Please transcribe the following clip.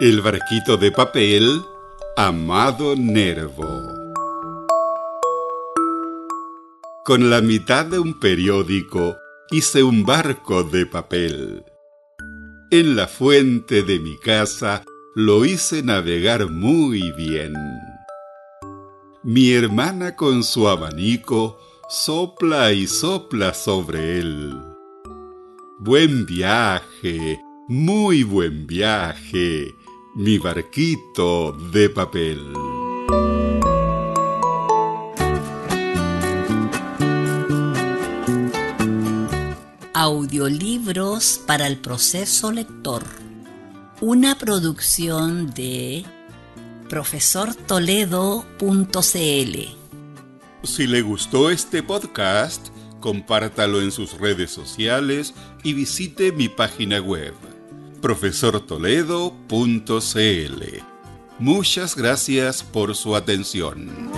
El barquito de papel, Amado Nervo. Con la mitad de un periódico hice un barco de papel. En la fuente de mi casa lo hice navegar muy bien. Mi hermana con su abanico sopla y sopla sobre él. Buen viaje, muy buen viaje, mi barquito de papel. Audiolibros para el proceso lector. Una producción de profesortoledo.cl. Si le gustó este podcast, compártalo en sus redes sociales y visite mi página web, profesortoledo.cl. Muchas gracias por su atención.